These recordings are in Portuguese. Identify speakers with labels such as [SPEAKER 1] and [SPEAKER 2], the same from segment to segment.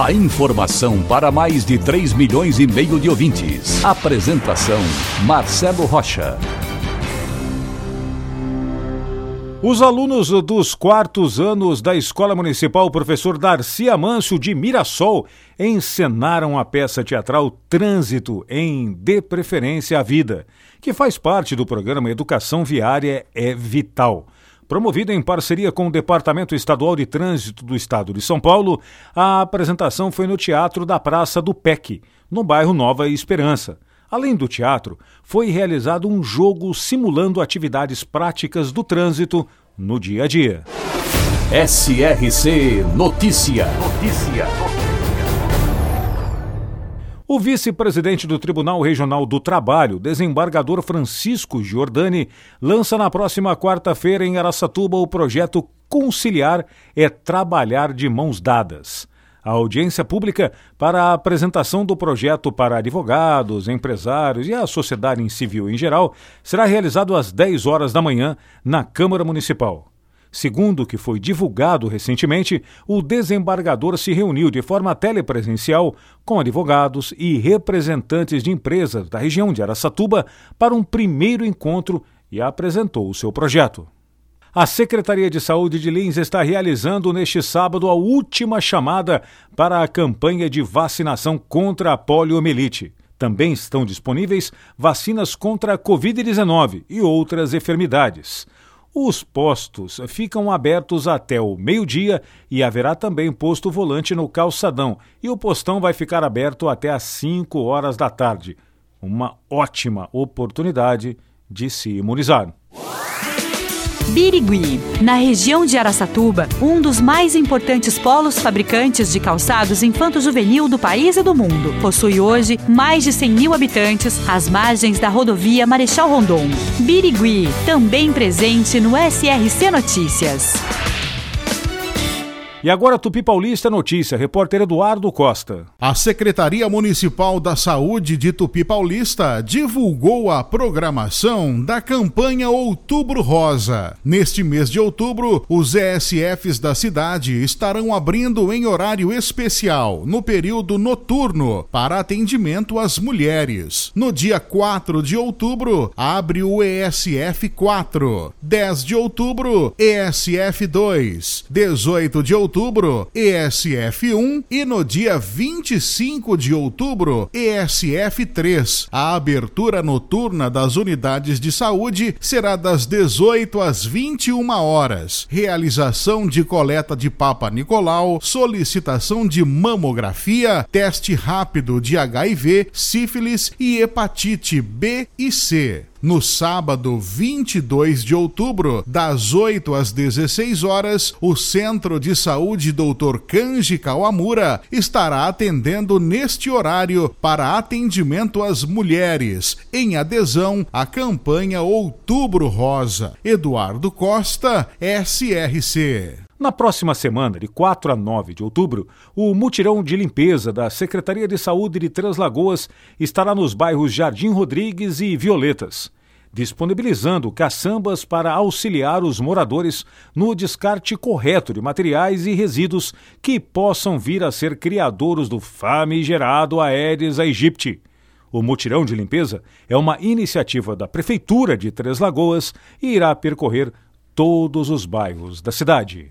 [SPEAKER 1] A informação para mais de 3 milhões e meio de ouvintes. Apresentação Marcelo Rocha.
[SPEAKER 2] Os alunos dos quartos anos da Escola Municipal Professor Darcy Amâncio de Mirassol encenaram a peça teatral Trânsito em De Preferência à Vida que faz parte do programa Educação Viária é Vital. Promovida em parceria com o Departamento Estadual de Trânsito do Estado de São Paulo, a apresentação foi no Teatro da Praça do PEC, no bairro Nova Esperança. Além do teatro, foi realizado um jogo simulando atividades práticas do trânsito no dia a dia.
[SPEAKER 1] SRC Notícia. Notícia.
[SPEAKER 2] O vice-presidente do Tribunal Regional do Trabalho, desembargador Francisco Giordani, lança na próxima quarta-feira em Araçatuba o projeto Conciliar é Trabalhar de Mãos Dadas. A audiência pública para a apresentação do projeto para advogados, empresários e a sociedade em civil em geral será realizado às 10 horas da manhã na Câmara Municipal. Segundo o que foi divulgado recentemente, o desembargador se reuniu de forma telepresencial com advogados e representantes de empresas da região de Araçatuba para um primeiro encontro e apresentou o seu projeto. A Secretaria de Saúde de Lins está realizando neste sábado a última chamada para a campanha de vacinação contra a poliomielite. Também estão disponíveis vacinas contra a Covid-19 e outras enfermidades. Os postos ficam abertos até o meio-dia e haverá também posto volante no calçadão. E o postão vai ficar aberto até às 5 horas da tarde. Uma ótima oportunidade de se imunizar.
[SPEAKER 3] Birigui, na região de Araçatuba, um dos mais importantes polos fabricantes de calçados infanto-juvenil do país e do mundo. Possui hoje mais de 100 mil habitantes às margens da rodovia Marechal Rondon. Birigui, também presente no SRC Notícias.
[SPEAKER 2] E agora Tupi Paulista Notícia, repórter Eduardo Costa.
[SPEAKER 4] A Secretaria Municipal da Saúde de Tupi Paulista divulgou a programação da campanha Outubro Rosa. Neste mês de outubro, os ESFs da cidade estarão abrindo em horário especial, no período noturno, para atendimento às mulheres. No dia 4 de outubro, abre o ESF 4. 10 de outubro, ESF 2. 18 de outubro, outubro, ESF1 e no dia 25 de outubro, ESF3. A abertura noturna das unidades de saúde será das 18 às 21 horas. Realização de coleta de Papa Nicolau, solicitação de mamografia, teste rápido de HIV, sífilis e hepatite B e C no sábado 22 de outubro, das 8 às 16 horas, o Centro de Saúde Dr. Kanji Kawamura estará atendendo neste horário para atendimento às mulheres, em adesão à campanha Outubro Rosa. Eduardo Costa, SRC.
[SPEAKER 2] Na próxima semana, de 4 a 9 de outubro, o mutirão de limpeza da Secretaria de Saúde de Três Lagoas estará nos bairros Jardim Rodrigues e Violetas, disponibilizando caçambas para auxiliar os moradores no descarte correto de materiais e resíduos que possam vir a ser criadouros do famigerado Aedes aegypti. O mutirão de limpeza é uma iniciativa da Prefeitura de Três Lagoas e irá percorrer todos os bairros da cidade.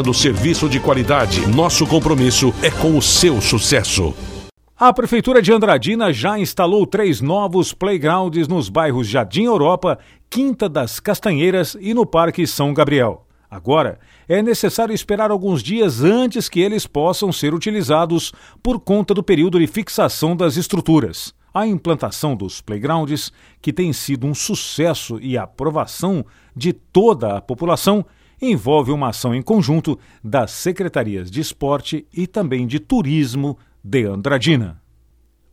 [SPEAKER 1] oferecendo serviço de qualidade. Nosso compromisso é com o seu sucesso.
[SPEAKER 2] A Prefeitura de Andradina já instalou três novos playgrounds nos bairros Jardim Europa, Quinta das Castanheiras e no Parque São Gabriel. Agora, é necessário esperar alguns dias antes que eles possam ser utilizados por conta do período de fixação das estruturas. A implantação dos playgrounds, que tem sido um sucesso e aprovação de toda a população, envolve uma ação em conjunto das secretarias de esporte e também de turismo de Andradina.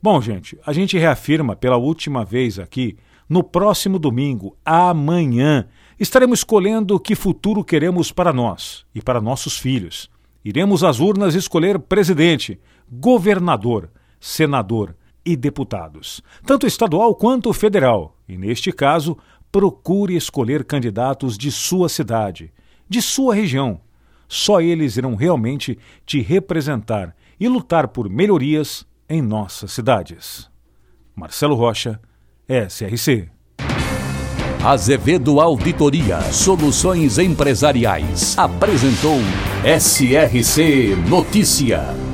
[SPEAKER 2] Bom, gente, a gente reafirma pela última vez aqui, no próximo domingo, amanhã, estaremos escolhendo que futuro queremos para nós e para nossos filhos. Iremos às urnas escolher presidente, governador, senador e deputados, tanto estadual quanto federal. E neste caso, procure escolher candidatos de sua cidade, de sua região. Só eles irão realmente te representar e lutar por melhorias em nossas cidades. Marcelo Rocha, SRC.
[SPEAKER 5] Azevedo Auditoria Soluções Empresariais apresentou SRC Notícia.